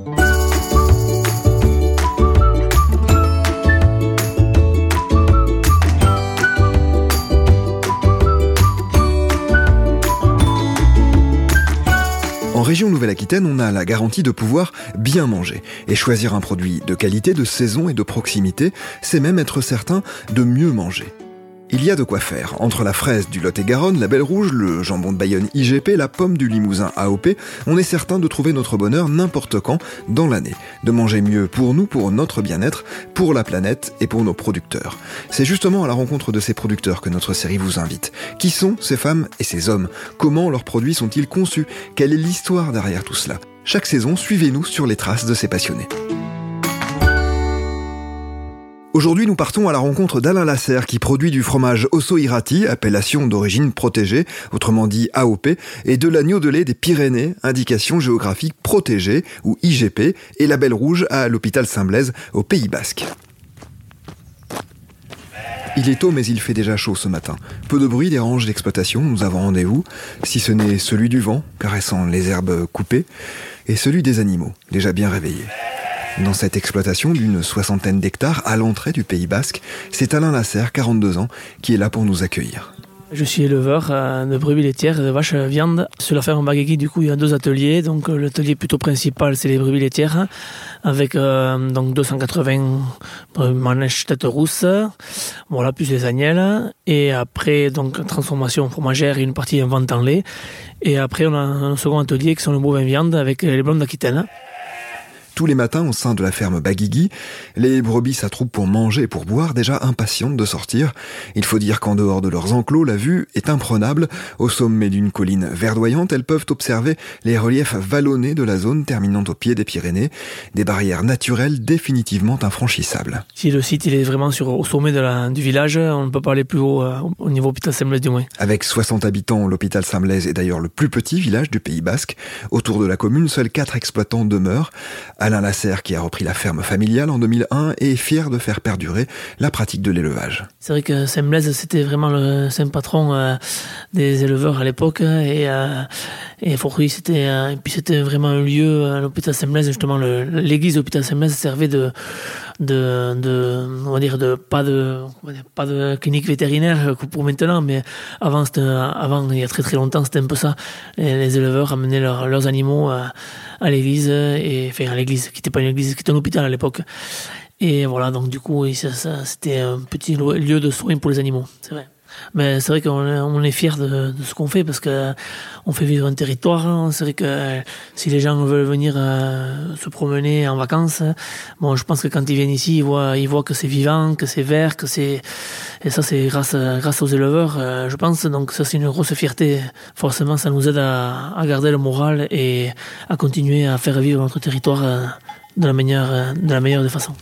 En région Nouvelle-Aquitaine, on a la garantie de pouvoir bien manger. Et choisir un produit de qualité, de saison et de proximité, c'est même être certain de mieux manger. Il y a de quoi faire. Entre la fraise du Lot-et-Garonne, la Belle Rouge, le jambon de Bayonne IGP, la pomme du Limousin AOP, on est certain de trouver notre bonheur n'importe quand dans l'année. De manger mieux pour nous, pour notre bien-être, pour la planète et pour nos producteurs. C'est justement à la rencontre de ces producteurs que notre série vous invite. Qui sont ces femmes et ces hommes? Comment leurs produits sont-ils conçus? Quelle est l'histoire derrière tout cela? Chaque saison, suivez-nous sur les traces de ces passionnés. Aujourd'hui, nous partons à la rencontre d'Alain Lasserre qui produit du fromage Osso Irati, appellation d'origine protégée, autrement dit AOP, et de l'agneau de lait des Pyrénées, indication géographique protégée ou IGP, et label rouge à l'hôpital Saint-Blaise au Pays Basque. Il est tôt mais il fait déjà chaud ce matin. Peu de bruit dérange l'exploitation, nous avons rendez-vous, si ce n'est celui du vent, caressant les herbes coupées, et celui des animaux, déjà bien réveillés. Dans cette exploitation d'une soixantaine d'hectares à l'entrée du Pays Basque, c'est Alain Lasserre, 42 ans, qui est là pour nous accueillir. Je suis éleveur euh, de brebis laitières de vaches viande. Sur la ferme Bagagui, du coup, il y a deux ateliers. Donc, euh, l'atelier plutôt principal, c'est les brebis laitières, avec euh, donc 280 manèches tête rousse, voilà, plus les agnelles. Et après, donc, transformation fromagère et une partie en vente en lait. Et après, on a un second atelier qui sont les bovins viande avec les blondes d'Aquitaine. Tous les matins au sein de la ferme Baguigui, les brebis s'attroupent pour manger et pour boire, déjà impatientes de sortir. Il faut dire qu'en dehors de leurs enclos, la vue est imprenable. Au sommet d'une colline verdoyante, elles peuvent observer les reliefs vallonnés de la zone terminant au pied des Pyrénées, des barrières naturelles définitivement infranchissables. Si le site il est vraiment sur, au sommet de la, du village, on ne peut pas aller plus haut euh, au niveau hôpital Saint-Blaise du moins. Avec 60 habitants, l'hôpital Saint-Blaise est d'ailleurs le plus petit village du Pays Basque. Autour de la commune, seuls quatre exploitants demeurent. Alain Lasserre, qui a repris la ferme familiale en 2001, est fier de faire perdurer la pratique de l'élevage. C'est vrai que Saint-Blaise, c'était vraiment le saint patron euh, des éleveurs à l'époque. Et, euh, et Fortuit, c'était, euh, puis c'était vraiment un lieu, à l'hôpital Saint-Blaise, justement, l'église de l'hôpital Saint-Blaise servait de, de, on va dire, de, pas de, pas de clinique vétérinaire pour maintenant, mais avant, avant, il y a très très longtemps, c'était un peu ça. les éleveurs amenaient leurs animaux à, à l'église, et, enfin, à l'église qui n'était pas une église, qui était un hôpital à l'époque. Et voilà, donc du coup, c'était un petit lieu de soins pour les animaux, c'est vrai. Mais c'est vrai qu'on est fiers de, ce qu'on fait parce que on fait vivre un territoire. Hein. C'est vrai que si les gens veulent venir euh, se promener en vacances, bon, je pense que quand ils viennent ici, ils voient, que c'est vivant, que c'est vert, que c'est et ça c'est grâce grâce aux éleveurs, euh, je pense. Donc ça c'est une grosse fierté. Forcément, ça nous aide à, garder le moral et à continuer à faire vivre notre territoire euh, de la meilleure de la meilleure des façons.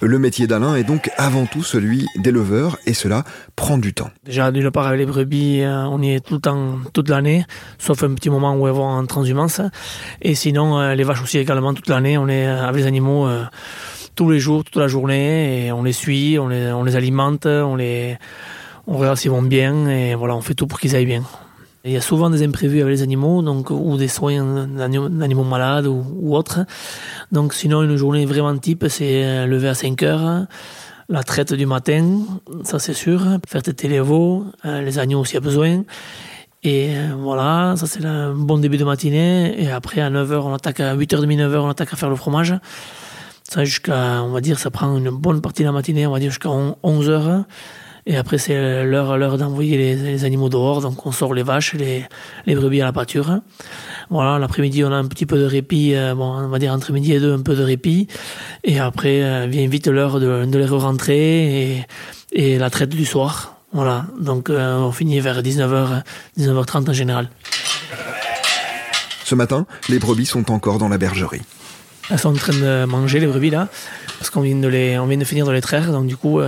Le métier d'Alain est donc avant tout celui d'éleveur et cela prend du temps. Déjà, d'une part, avec les brebis, euh, on y est tout le temps, toute l'année, sauf un petit moment où elles vont en transhumance. Et sinon, euh, les vaches aussi également toute l'année. On est avec les animaux euh, tous les jours, toute la journée, et on les suit, on les, on les alimente, on les, on regarde s'ils vont bien, et voilà, on fait tout pour qu'ils aillent bien. Il y a souvent des imprévus avec les animaux, donc ou des soins d'animaux malades ou, autres. Donc sinon une journée vraiment type, c'est euh, lever à 5 heures, la traite du matin, ça c'est sûr, faire têter les veaux, euh, les agneaux s'il y a besoin. Et euh, voilà, ça c'est un bon début de matinée. Et après à 9h, on attaque à 8h30, 9h, on attaque à faire le fromage. Ça jusqu'à, on va dire, ça prend une bonne partie de la matinée, on va dire jusqu'à 11h. Et après, c'est l'heure, l'heure d'envoyer les, animaux dehors. Donc, on sort les vaches, les, brebis à la pâture. Voilà, l'après-midi, on a un petit peu de répit. Euh, bon, on va dire entre midi et deux, un peu de répit. Et après, euh, vient vite l'heure de, les rentrer et, la traite du soir. Voilà, donc euh, on finit vers 19h, 19h30 en général. Ce matin, les brebis sont encore dans la bergerie. Elles sont en train de manger, les brebis, là, parce qu'on vient de, les, on vient de finir de les traire. Donc, du coup,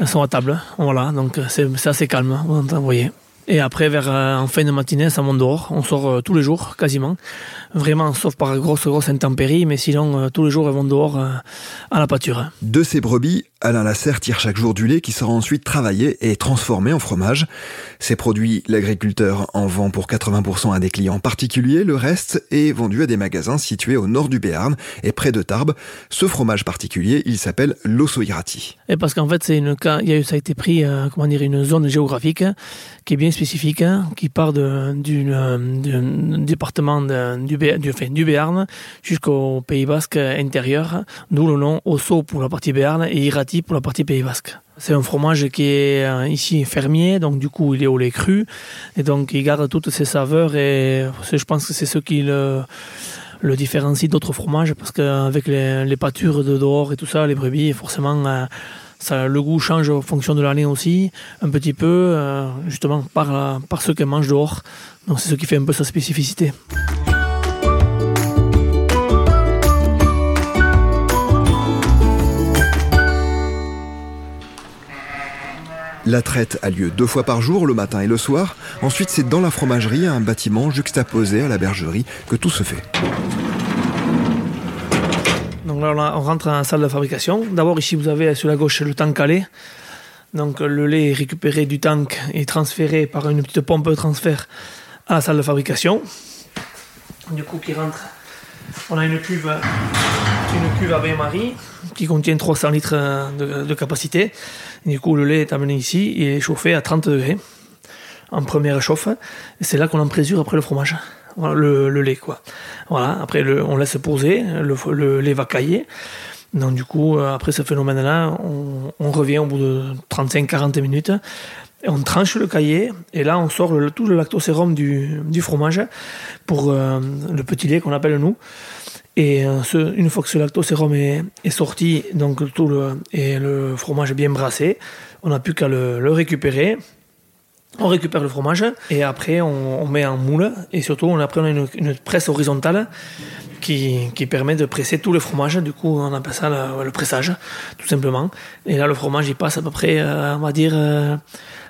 elles sont à table. Voilà, donc euh, c'est assez calme, vous voyez. Et après, vers euh, en fin de matinée, ça monte dehors. On sort euh, tous les jours, quasiment. Vraiment, sauf par grosse, grosse intempérie, mais sinon, tous les jours, elles vont dehors à la pâture. De ces brebis, Alain Lasserre tire chaque jour du lait qui sera ensuite travaillé et transformé en fromage. Ces produits, l'agriculteur en vend pour 80% à des clients particuliers, le reste est vendu à des magasins situés au nord du Béarn et près de Tarbes. Ce fromage particulier, il s'appelle l'osso irati. Et parce qu'en fait, c'est une, ça a été pris, euh, comment dire, une zone géographique qui est bien spécifique, qui part du département du, du Béarn jusqu'au Pays Basque intérieur, d'où le nom Osso pour la partie Béarn et Irati pour la partie Pays Basque. C'est un fromage qui est euh, ici fermier, donc du coup il est au lait cru, et donc il garde toutes ses saveurs, et je pense que c'est ce qui le, différencie d'autres fromages, parce qu'avec les, les, pâtures de dehors et tout ça, les brebis, forcément, euh, ça, le goût change en fonction de l'année aussi, un petit peu, euh, justement par, par ce qu'elle mange dehors. Donc c'est ce qui fait un peu sa spécificité. La traite a lieu deux fois par jour, le matin et le soir. Ensuite, c'est dans la fromagerie, un bâtiment juxtaposé à la bergerie, que tout se fait. Donc là, on rentre la salle de fabrication. D'abord, ici, vous avez sur la gauche le tank à lait. Donc le lait est récupéré du tank et transféré par une petite pompe de transfert à la salle de fabrication. Du coup, qui rentre, on a une cuve, une cuve à bain-marie qui contient 300 litres de, capacité. du coup, le lait est amené ici et est chauffé à 30 degrés en première chauffe. C'est là qu'on en présure après le fromage. le, lait, quoi. Voilà, après, on laisse poser, le, lait va cailler. Donc, du coup, euh, après ce phénomène-là, on, revient au bout de 35-40 minutes. Et on tranche le cahier et là on sort tout le lactosérum du, du fromage pour euh, le petit lait qu'on appelle nous. Et euh, une fois que ce lactosérum est, est sorti, donc tout le, et le fromage bien brassé, on n'a plus qu'à le, récupérer. On récupère le fromage et après on, met en moule et surtout on, après on a une, presse horizontale qui, qui, permet de presser tout le fromage. Du coup on appelle ça le, pressage tout simplement. Et là le fromage il passe à peu près euh, on va dire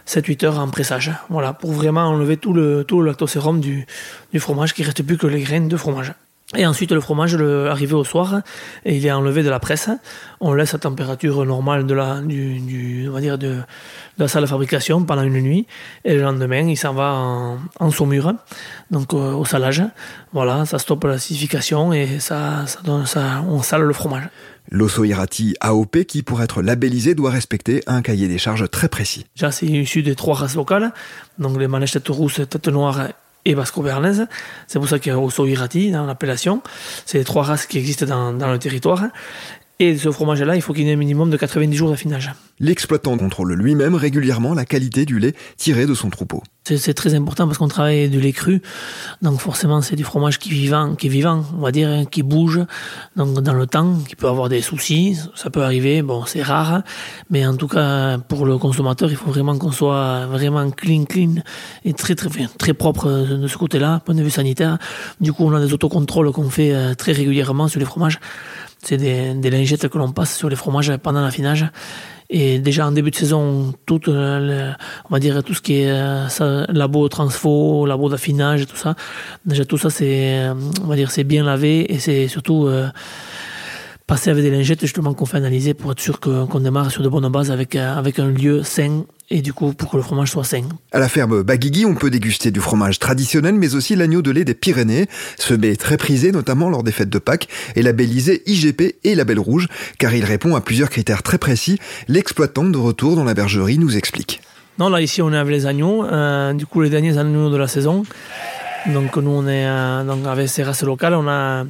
7-8 euh, heures en pressage. Voilà pour vraiment enlever tout le, tout le lactosérum du, du fromage qui reste plus que les graines de fromage. Et ensuite, le fromage, le, arrivé au soir, et il est enlevé de la presse. On laisse à température normale de la, du, on va dire de, la salle de fabrication pendant une nuit. Et le lendemain, il s'en va en, en, saumure, donc euh, au salage. Voilà, ça stoppe l'acidification et ça, ça, donne, ça, on sale le fromage. L'osso irati AOP, qui pour être labellisé doit respecter un cahier des charges très précis. Déjà, c'est issu des trois races locales, donc les manèges tête rousse, tête noire et basco-bernaise. C'est pour ça qu'il y a Osso Irati dans l'appellation. C'est les trois races qui existent dans le territoire. Et ce fromage-là, il faut qu'il ait un minimum de 90 jours d'affinage. L'exploitant contrôle lui-même régulièrement la qualité du lait tiré de son troupeau. C'est très important parce qu'on travaille du lait cru, donc forcément c'est du fromage qui est vivant, qui est vivant, on va dire, hein, qui bouge, donc dans le temps, qui peut avoir des soucis, ça peut arriver, bon c'est rare, mais en tout cas pour le consommateur, il faut vraiment qu'on soit vraiment clean, clean et très très très propre de ce côté-là, point de vue sanitaire. Du coup, on a des autocontrôles qu'on fait euh, très régulièrement sur les fromages. C'est des, lingettes que l'on passe sur les fromages pendant l'affinage et déjà en début de saison, tout, euh, on va dire tout ce qui est euh, labo transfo, labo d'affinage, tout ça, déjà tout ça c'est, euh, c'est bien lavé et c'est surtout passer avec des lingettes justement qu'on fait analyser pour être sûr qu'on démarre sur de bonnes bases avec, avec un lieu sain et du coup pour que le fromage soit sain. À la ferme Baguigui, on peut déguster du fromage traditionnel mais aussi l'agneau de lait des Pyrénées, ce mets très prisé notamment lors des fêtes de Pâques et labellisé IGP et label rouge car il répond à plusieurs critères très précis. L'exploitant de retour dans la bergerie nous explique. Non, là ici on est avec les agneaux, euh, du coup les derniers agneaux de la saison. Donc nous on est euh, donc avec ces races locales, on a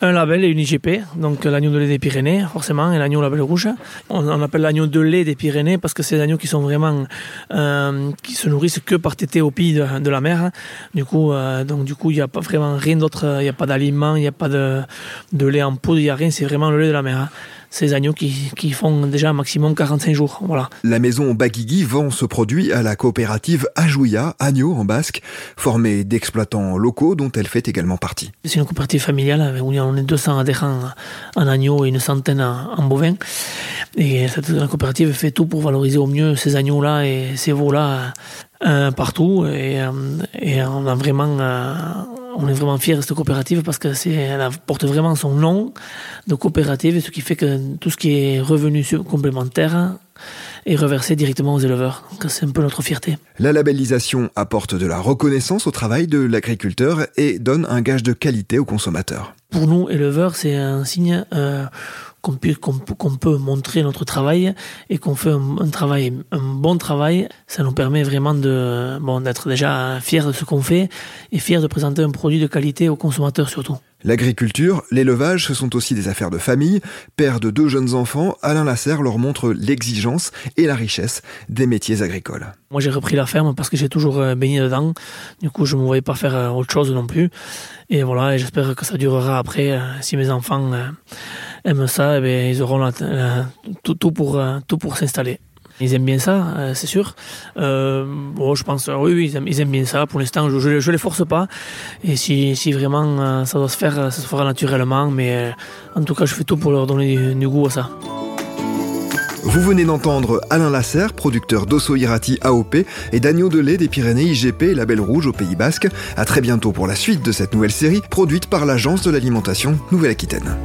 un label et une IGP, donc l'agneau de lait des Pyrénées, forcément, et l'agneau label rouge. On, appelle l'agneau de lait des Pyrénées parce que c'est des agneaux qui sont vraiment, euh, qui se nourrissent que par tété au pied de, la mer. Du coup, euh, donc du coup, il n'y a pas vraiment rien d'autre, il n'y a pas d'aliments, il n'y a pas de, de lait en poudre, il n'y a rien, c'est vraiment le lait de la mer ces agneaux qui, qui, font déjà un maximum 45 jours. Voilà. La maison Baguigui vend ce produit à la coopérative Ajouya, Agneau en basque, formée d'exploitants locaux dont elle fait également partie. C'est une coopérative familiale où on est 200 adhérents en agneaux et une centaine en, bovins. Et cette coopérative fait tout pour valoriser au mieux ces agneaux-là et ces veaux-là euh, partout. Et, euh, et, on a vraiment... Euh, on est vraiment fiers de cette coopérative parce que c'est, elle porte vraiment son nom de coopérative, ce qui fait que tout ce qui est revenu complémentaire est reversé directement aux éleveurs. C'est un peu notre fierté. La labellisation apporte de la reconnaissance au travail de l'agriculteur et donne un gage de qualité aux consommateurs. Pour nous, éleveurs, c'est un signe euh, qu'on peut, qu'on peut montrer notre travail et qu'on fait un, travail, un bon travail. Ça nous permet vraiment de, bon, d'être déjà fiers de ce qu'on fait et fiers de présenter un produit de qualité aux consommateurs surtout. L'agriculture, l'élevage, ce sont aussi des affaires de famille. Père de deux jeunes enfants, Alain Lasserre leur montre l'exigence et la richesse des métiers agricoles. Moi, j'ai repris la ferme parce que j'ai toujours euh, baigné dedans. Du coup, je ne me voyais pas faire euh, autre chose non plus. Et voilà, j'espère que ça durera après. Euh, si mes enfants aiment ça, eh ils auront pour, tout pour s'installer. Ils aiment bien ça, euh, c'est sûr. Euh, bon, je pense, oui, ils aiment, bien ça. Pour l'instant, je ne les force pas. Et si, vraiment euh, ça doit se faire, ça se fera naturellement. Mais en tout cas, je fais tout pour leur donner du, goût à ça. Vous venez d'entendre Alain Lasserre, producteur d'Osso Irati AOP et d'agneau de lait des Pyrénées IGP Label Rouge au Pays Basque. À très bientôt pour la suite de cette nouvelle série produite par l'Agence de l'alimentation Nouvelle-Aquitaine.